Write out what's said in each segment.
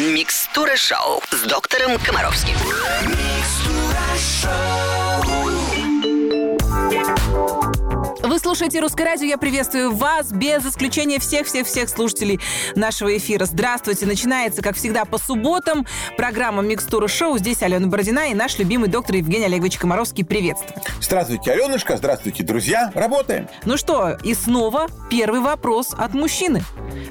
Микстура шоу с доктором Комаровским. Вы слушаете «Русское радио». Я приветствую вас без исключения всех-всех-всех слушателей нашего эфира. Здравствуйте. Начинается, как всегда, по субботам программа «Микстура шоу». Здесь Алена Бородина и наш любимый доктор Евгений Олегович Комаровский. Приветствую. Здравствуйте, Аленушка. Здравствуйте, друзья. Работаем. Ну что, и снова первый вопрос от мужчины.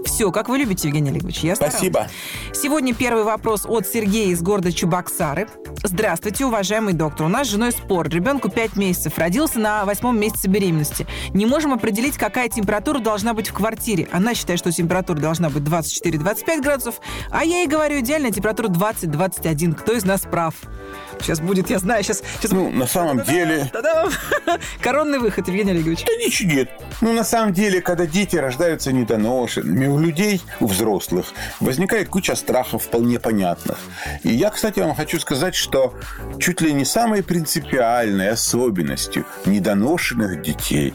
Все, как вы любите, Евгений Олегович. Я старалась. Спасибо. Сегодня первый вопрос от Сергея из города Чебоксары. Здравствуйте, уважаемый доктор. У нас с женой спор. Ребенку 5 месяцев. Родился на восьмом месяце беременности. Не можем определить, какая температура должна быть в квартире. Она считает, что температура должна быть 24-25 градусов, а я ей говорю, идеальная температура 20-21. Кто из нас прав? Сейчас будет, я знаю, сейчас... сейчас... Ну, на самом деле... Та-дам! Коронный выход, Евгений Олегович. Да ничего нет. Ну, на самом деле, когда дети рождаются недоношенными, у людей, у взрослых, возникает куча страхов вполне понятных. И я, кстати, вам хочу сказать, что чуть ли не самой принципиальной особенностью недоношенных детей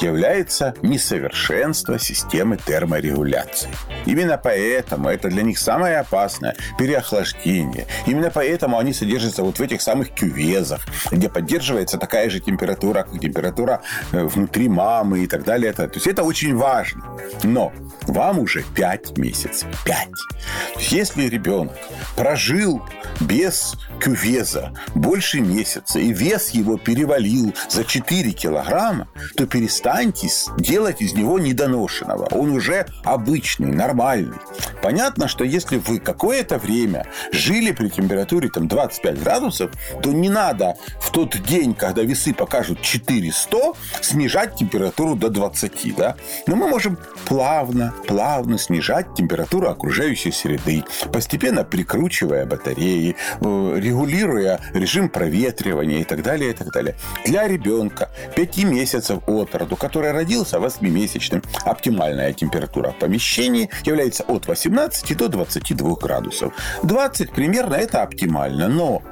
является несовершенство системы терморегуляции. Именно поэтому это для них самое опасное переохлаждение. Именно поэтому они содержатся вот в этих самых кювезах, где поддерживается такая же температура, как температура э, внутри мамы и так далее. То есть это очень важно. Но вам уже 5 месяцев. 5. То есть если ребенок прожил без кювеза больше месяца, и вес его перевалил за 4 килограмма, то перестаньте делать из него недоношенного. Он уже обычный, нормальный. Понятно, что если вы какое-то время жили при температуре там, 25 градусов, то не надо в тот день, когда весы покажут 400, снижать температуру до 20. Да? Но мы можем плавно, плавно снижать температуру окружающей среды, постепенно прикручивая батареи, э, регулируя режим проветривания и так далее, и так далее. Для ребенка 5 месяцев от роду, который родился 8-месячным, оптимальная температура в помещении является от 18 до 22 градусов. 20 примерно это оптимально, но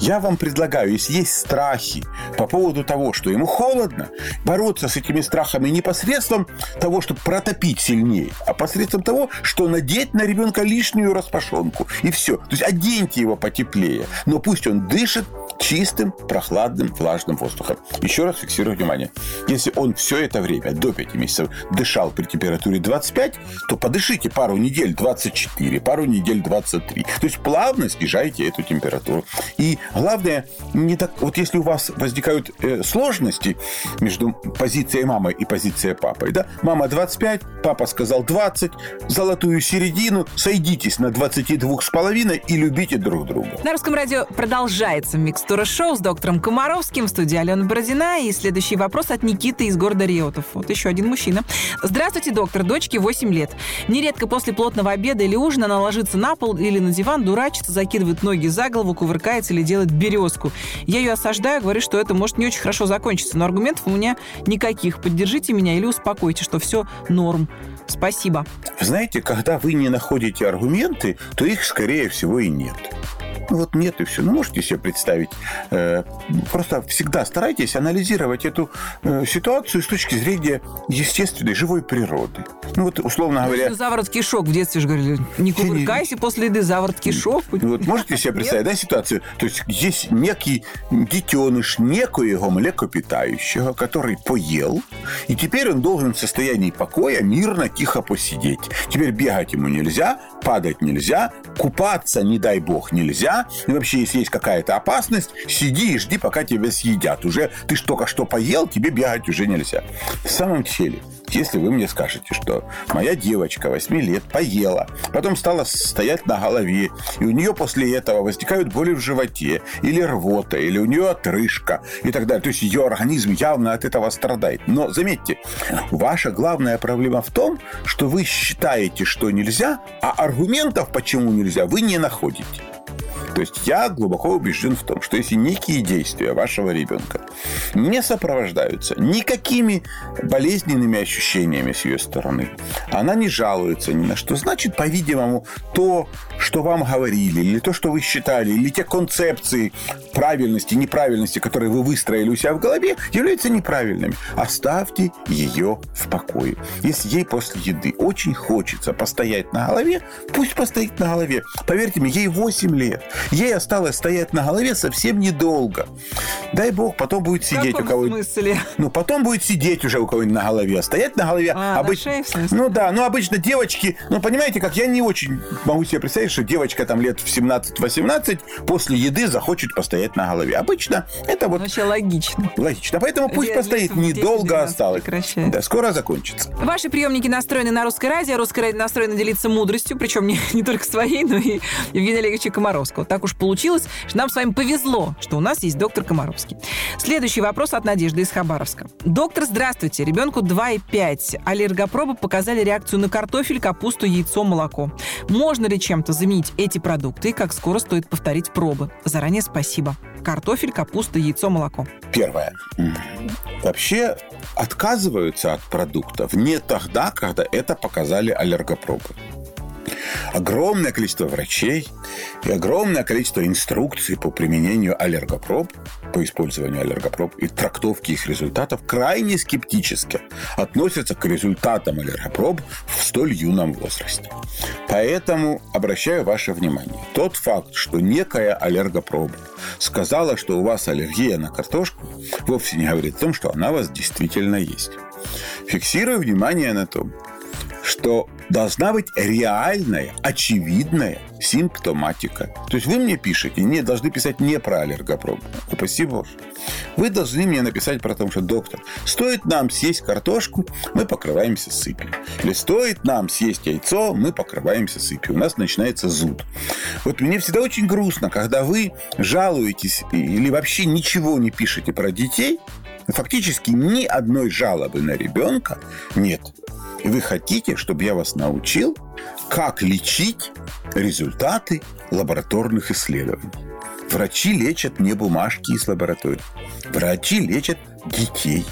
я вам предлагаю, если есть страхи по поводу того, что ему холодно, бороться с этими страхами не посредством того, чтобы протопить сильнее, а посредством того, что надеть на ребенка лишнюю распашонку. И все. То есть оденьте его потеплее, но пусть он дышит чистым, прохладным, влажным воздухом. Еще раз фиксирую внимание. Если он все это время, до 5 месяцев, дышал при температуре 25, то подышите пару недель 24, пару недель 23. То есть плавно снижайте эту температуру. И главное, не так, вот если у вас возникают э, сложности между позицией мамы и позицией папы, да, мама 25, папа сказал 20, золотую середину, сойдитесь на 22,5 и любите друг друга. На русском радио продолжается микстура шоу с доктором Комаровским в студии Алена Бородина. И следующий вопрос от Никиты из города Реутов. Вот еще один мужчина. Здравствуйте, доктор. Дочке 8 лет. Нередко после плотного обеда или ужина она ложится на пол или на диван, дурачится, закидывает ноги за голову, кувыркается или делает березку. Я ее осаждаю, говорю, что это может не очень хорошо закончиться, но аргументов у меня никаких. Поддержите меня или успокойте, что все норм. Спасибо. Знаете, когда вы не находите аргументы, то их, скорее всего, и нет. Ну вот нет и все. Ну, можете себе представить. Э, просто всегда старайтесь анализировать эту э, ситуацию с точки зрения естественной, живой природы. Ну вот, условно говоря, Заворот кишок в детстве же говорили, не кувыркайся после еды, заворот кишок. Ну, Вот можете себе представить, да, ситуацию? То есть есть некий детеныш некоего млекопитающего, который поел, и теперь он должен в состоянии покоя мирно, тихо посидеть. Теперь бегать ему нельзя, падать нельзя, купаться, не дай бог, нельзя. И вообще, если есть какая-то опасность, сиди и жди, пока тебя съедят. Уже ты только что поел, тебе бегать уже нельзя. В самом деле, если вы мне скажете, что моя девочка 8 лет поела, потом стала стоять на голове, и у нее после этого возникают боли в животе, или рвота, или у нее отрыжка, и так далее. То есть ее организм явно от этого страдает. Но заметьте, ваша главная проблема в том, что вы считаете, что нельзя, а аргументов, почему нельзя, вы не находите. То есть я глубоко убежден в том, что если некие действия вашего ребенка не сопровождаются никакими болезненными ощущениями с ее стороны, она не жалуется ни на что, значит, по-видимому, то, что вам говорили, или то, что вы считали, или те концепции правильности, неправильности, которые вы выстроили у себя в голове, являются неправильными. Оставьте ее в покое. Если ей после еды очень хочется постоять на голове, пусть постоит на голове. Поверьте мне, ей 8 лет. Ей осталось стоять на голове совсем недолго. Дай бог, потом будет сидеть у кого смысле? Ну, потом будет сидеть уже у кого-нибудь на голове. Стоять на голове... А, обыч- на шее, в смысле? Ну да, ну обычно девочки... Ну, понимаете, как я не очень могу себе представить, что девочка там лет в 17-18 после еды захочет постоять на голове. Обычно это вот Вообще логично. логично. Поэтому пусть Лет постоит. в 10-12 Недолго осталось. прекращает. Да, скоро закончится. Ваши приемники настроены на русское радио. Русское радио настроено делиться мудростью, причем не, не только своей, но и Евгения Олеговича Комаровского. Так уж получилось, что нам с вами повезло, что у нас есть доктор Комаровский. Следующий вопрос от Надежды из Хабаровска. Доктор, здравствуйте. Ребенку 2,5. Аллергопробы показали реакцию на картофель, капусту, яйцо, молоко. Можно ли чем-то заменить эти продукты и как скоро стоит повторить пробы? Заранее спасибо. Картофель, капуста, яйцо, молоко. Первое. Вообще отказываются от продуктов не тогда, когда это показали аллергопробы. Огромное количество врачей и огромное количество инструкций по применению аллергопроб, по использованию аллергопроб и трактовке их результатов крайне скептически относятся к результатам аллергопроб в столь юном возрасте. Поэтому обращаю ваше внимание. Тот факт, что некая аллергопроба сказала, что у вас аллергия на картошку, вовсе не говорит о том, что она у вас действительно есть. Фиксирую внимание на том, что должна быть реальная, очевидная симптоматика. То есть вы мне пишете, не должны писать не про аллергопробу. Упаси Боже. Вы должны мне написать про то, что доктор, стоит нам съесть картошку, мы покрываемся сыпью. Или стоит нам съесть яйцо, мы покрываемся сыпью. У нас начинается зуд. Вот мне всегда очень грустно, когда вы жалуетесь или вообще ничего не пишете про детей, фактически ни одной жалобы на ребенка нет. И вы хотите, чтобы я вас научил, как лечить результаты лабораторных исследований. Врачи лечат не бумажки из лабораторий. Врачи лечат детей.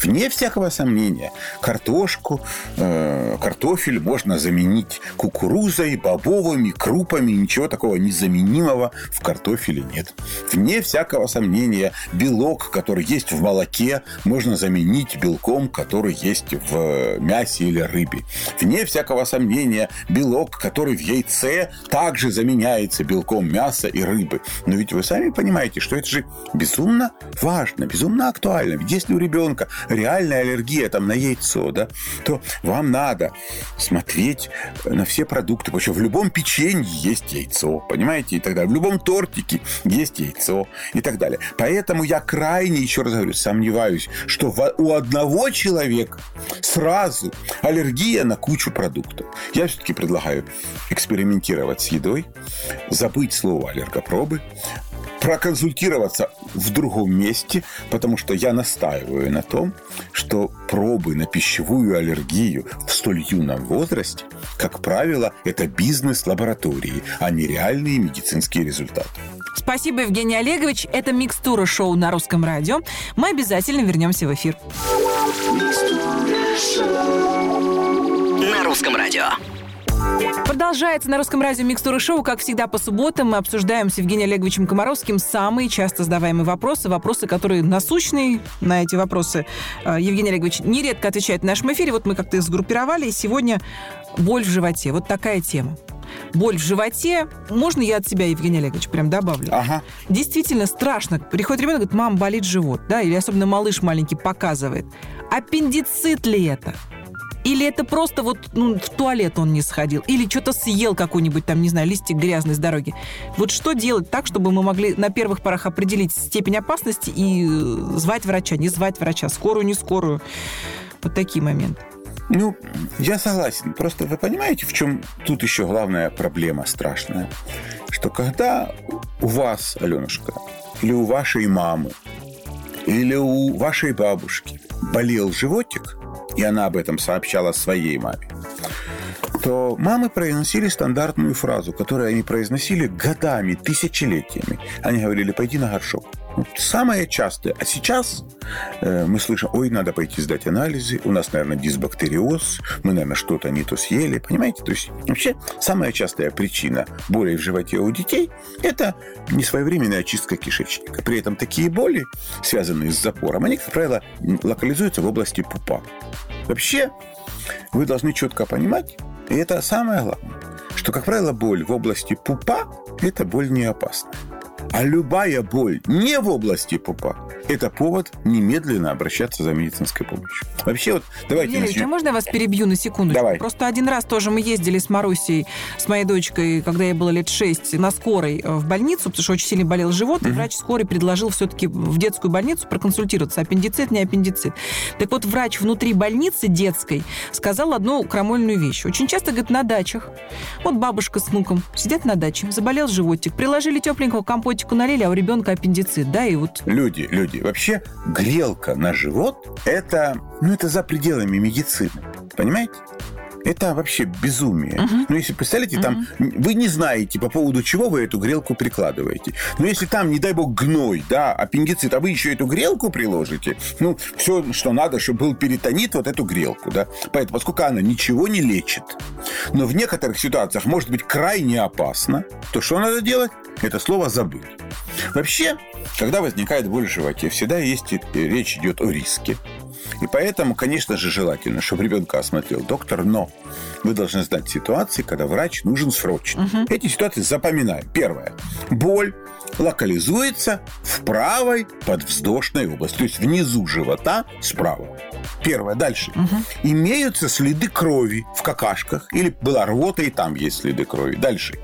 Вне всякого сомнения, картошку, э, картофель можно заменить кукурузой, бобовыми, крупами. Ничего такого незаменимого в картофеле нет. Вне всякого сомнения, белок, который есть в молоке, можно заменить белком, который есть в мясе или рыбе. Вне всякого сомнения, белок, который в яйце, также заменяется белком мяса и рыбы. Но ведь вы сами понимаете, что это же безумно важно, безумно актуально. Ведь если у ребенка реальная аллергия там, на яйцо, да, то вам надо смотреть на все продукты. Что в любом печенье есть яйцо, понимаете, и так далее. В любом тортике есть яйцо и так далее. Поэтому я крайне, еще раз говорю, сомневаюсь, что у одного человека сразу аллергия на кучу продуктов. Я все-таки предлагаю экспериментировать с едой, забыть слово аллергопробы, проконсультироваться в другом месте, потому что я настаиваю на том, что пробы на пищевую аллергию в столь юном возрасте, как правило, это бизнес лаборатории, а не реальные медицинские результаты. Спасибо, Евгений Олегович. Это «Микстура» шоу на русском радио. Мы обязательно вернемся в эфир. На русском радио. Продолжается на русском радио «Микстура шоу». Как всегда, по субботам мы обсуждаем с Евгением Олеговичем Комаровским самые часто задаваемые вопросы, вопросы, которые насущные. На эти вопросы э, Евгений Олегович нередко отвечает в нашем эфире. Вот мы как-то их сгруппировали, и сегодня боль в животе. Вот такая тема. Боль в животе. Можно я от себя, Евгений Олегович, прям добавлю? Ага. Действительно страшно. Приходит ребенок, говорит, мам, болит живот, да, или особенно малыш маленький показывает. Аппендицит ли это? Или это просто вот ну, в туалет он не сходил? Или что-то съел какой-нибудь там, не знаю, листик грязный с дороги? Вот что делать так, чтобы мы могли на первых порах определить степень опасности и э, звать врача, не звать врача, скорую, не скорую? Вот такие моменты. Ну, я согласен. Просто вы понимаете, в чем тут еще главная проблема страшная? Что когда у вас, Аленушка, или у вашей мамы, или у вашей бабушки болел животик, и она об этом сообщала своей маме, то мамы произносили стандартную фразу, которую они произносили годами, тысячелетиями. Они говорили, пойди на горшок. Самое частое. А сейчас э, мы слышим, ой, надо пойти сдать анализы, у нас, наверное, дисбактериоз, мы, наверное, что-то не то съели, понимаете? То есть вообще самая частая причина боли в животе у детей – это несвоевременная очистка кишечника. При этом такие боли, связанные с запором, они, как правило, локализуются в области пупа. Вообще, вы должны четко понимать, и это самое главное, что, как правило, боль в области пупа – это боль не опасная. А любая боль не в области пупа – это повод немедленно обращаться за медицинской помощью. Вообще вот давайте Евгений начнем. а можно я вас перебью на секунду? Давай. Просто один раз тоже мы ездили с Марусей, с моей дочкой, когда ей было лет шесть, на скорой э, в больницу, потому что очень сильно болел живот, и врач скорой предложил все-таки в детскую больницу проконсультироваться, аппендицит, не аппендицит. Так вот, врач внутри больницы детской сказал одну крамольную вещь. Очень часто, говорит, на дачах, вот бабушка с внуком сидят на даче, заболел животик, приложили тепленького компотику налили, а у ребенка аппендицит, да, и вот Люди, люди, вообще грелка на живот – это, ну, это за пределами медицины. Понимаете? Это вообще безумие. Ну, если представляете, там вы не знаете, по поводу чего вы эту грелку прикладываете. Но если там, не дай бог, гной, да, аппендицит, а вы еще эту грелку приложите, ну, все, что надо, чтобы был перитонит, вот эту грелку, да. Поэтому, поскольку она ничего не лечит, но в некоторых ситуациях может быть крайне опасно, то что надо делать? Это слово забыть. Вообще, когда возникает боль в животе, всегда есть, речь идет о риске. И поэтому, конечно же, желательно, чтобы ребенка осмотрел доктор, но вы должны знать ситуации, когда врач нужен срочно. Эти ситуации запоминаем. Первое. Боль локализуется в правой подвздошной области, то есть внизу живота справа. Первое. Дальше. Имеются следы крови в какашках, или была рвота, и там есть следы крови. Дальше.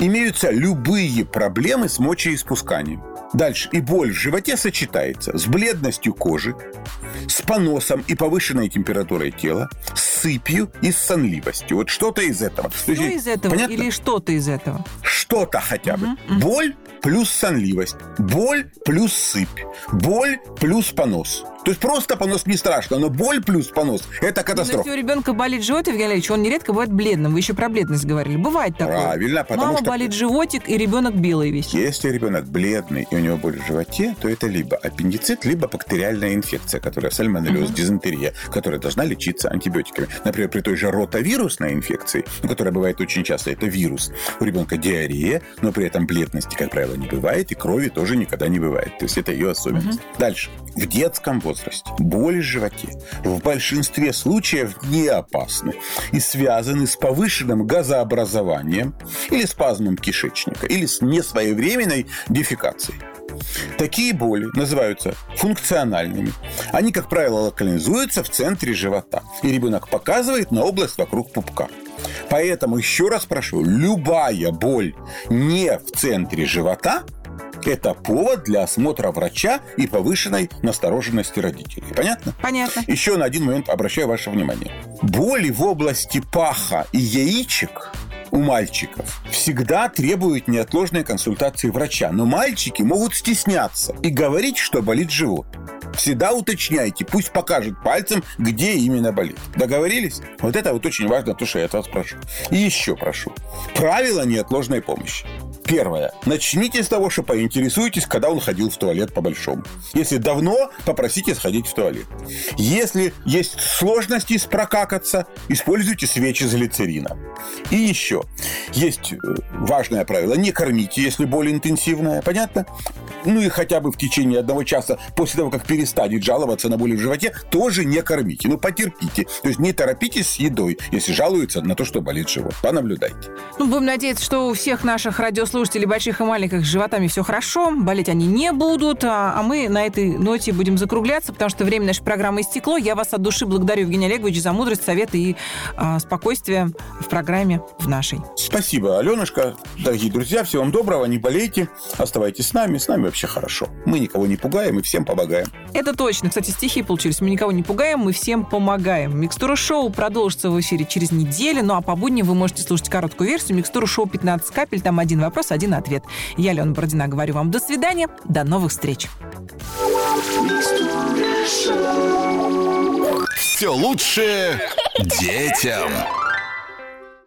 Имеются любые проблемы с мочеиспусканием. Дальше. И боль в животе сочетается с бледностью кожи, с поносом и повышенной температурой тела, с сыпью и с сонливостью. Вот что-то из этого. То что есть, из этого понятно? или что-то из этого? Что-то хотя бы. Боль плюс сонливость. Боль плюс сыпь. Боль плюс понос. То есть просто понос не страшно, но боль плюс понос – это Но катастрофа. Если у ребенка болит живот, Евгений Олегович, он нередко бывает бледным. Вы еще про бледность говорили. Бывает такое. Правильно, потому Мама что- болит животик, и ребенок белый весь. Если ребенок бледный и у него боль в животе, то это либо аппендицит, либо бактериальная инфекция, которая сальмонеллез, дизентерия, которая должна лечиться антибиотиками. Например, при той же ротовирусной инфекции, ну, которая бывает очень часто, это вирус, у ребенка диарея, но при этом бледности, как правило, не бывает, и крови тоже никогда не бывает. То есть это ее особенность. Дальше. В детском возрасте боли в животе в большинстве случаев не опасны и связаны с повышенным газообразованием или спазмом кишечника, или с несвоевременной дефекацией. Такие боли называются функциональными. Они, как правило, локализуются в центре живота. И ребенок показывает на область вокруг пупка. Поэтому еще раз прошу, любая боль не в центре живота это повод для осмотра врача и повышенной настороженности родителей. Понятно? Понятно. Еще на один момент обращаю ваше внимание. Боли в области паха и яичек у мальчиков всегда требуют неотложной консультации врача. Но мальчики могут стесняться и говорить, что болит живот. Всегда уточняйте, пусть покажет пальцем, где именно болит. Договорились? Вот это вот очень важно, то, что я от вас прошу. И еще прошу. Правила неотложной помощи. Первое. Начните с того, что поинтересуйтесь, когда он ходил в туалет по-большому. Если давно, попросите сходить в туалет. Если есть сложности с прокакаться, используйте свечи с глицерином. И еще. Есть э, важное правило. Не кормите, если боль интенсивная. Понятно? Ну и хотя бы в течение одного часа после того, как перестанет жаловаться на боли в животе, тоже не кормите. Ну, потерпите. То есть не торопитесь с едой, если жалуются на то, что болит живот. Понаблюдайте. Ну, будем надеяться, что у всех наших радиослушателей, больших и маленьких, с животами все хорошо, болеть они не будут, а, а мы на этой ноте будем закругляться, потому что время нашей программы истекло. Я вас от души благодарю, Евгений Олегович, за мудрость, советы и а, спокойствие в программе в нашей. Спасибо, Аленушка. Дорогие друзья, всего вам доброго, не болейте. Оставайтесь с нами, с нами вообще хорошо. Мы никого не пугаем и всем помогаем. Это точно. Кстати, стихи получились. Мы никого не пугаем, мы всем помогаем. Микстура шоу продолжится в эфире через неделю, ну а по будням вы можете слушать короткую версию Микстура шоу 15 капель. Там один вопрос, один ответ. Я, Лена Бородина, говорю вам до свидания, до новых встреч. Все лучше детям.